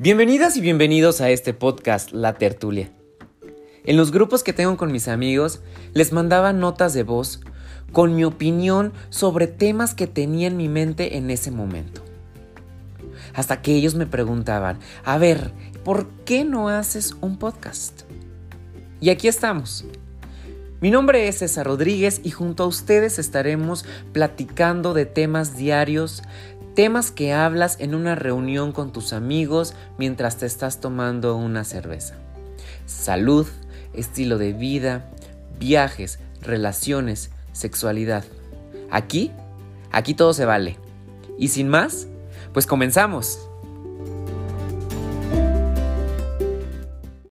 Bienvenidas y bienvenidos a este podcast La Tertulia. En los grupos que tengo con mis amigos les mandaba notas de voz con mi opinión sobre temas que tenía en mi mente en ese momento. Hasta que ellos me preguntaban, a ver, ¿por qué no haces un podcast? Y aquí estamos. Mi nombre es César Rodríguez y junto a ustedes estaremos platicando de temas diarios, temas que hablas en una reunión con tus amigos mientras te estás tomando una cerveza. Salud, estilo de vida, viajes, relaciones, sexualidad. Aquí, aquí todo se vale. Y sin más, pues comenzamos.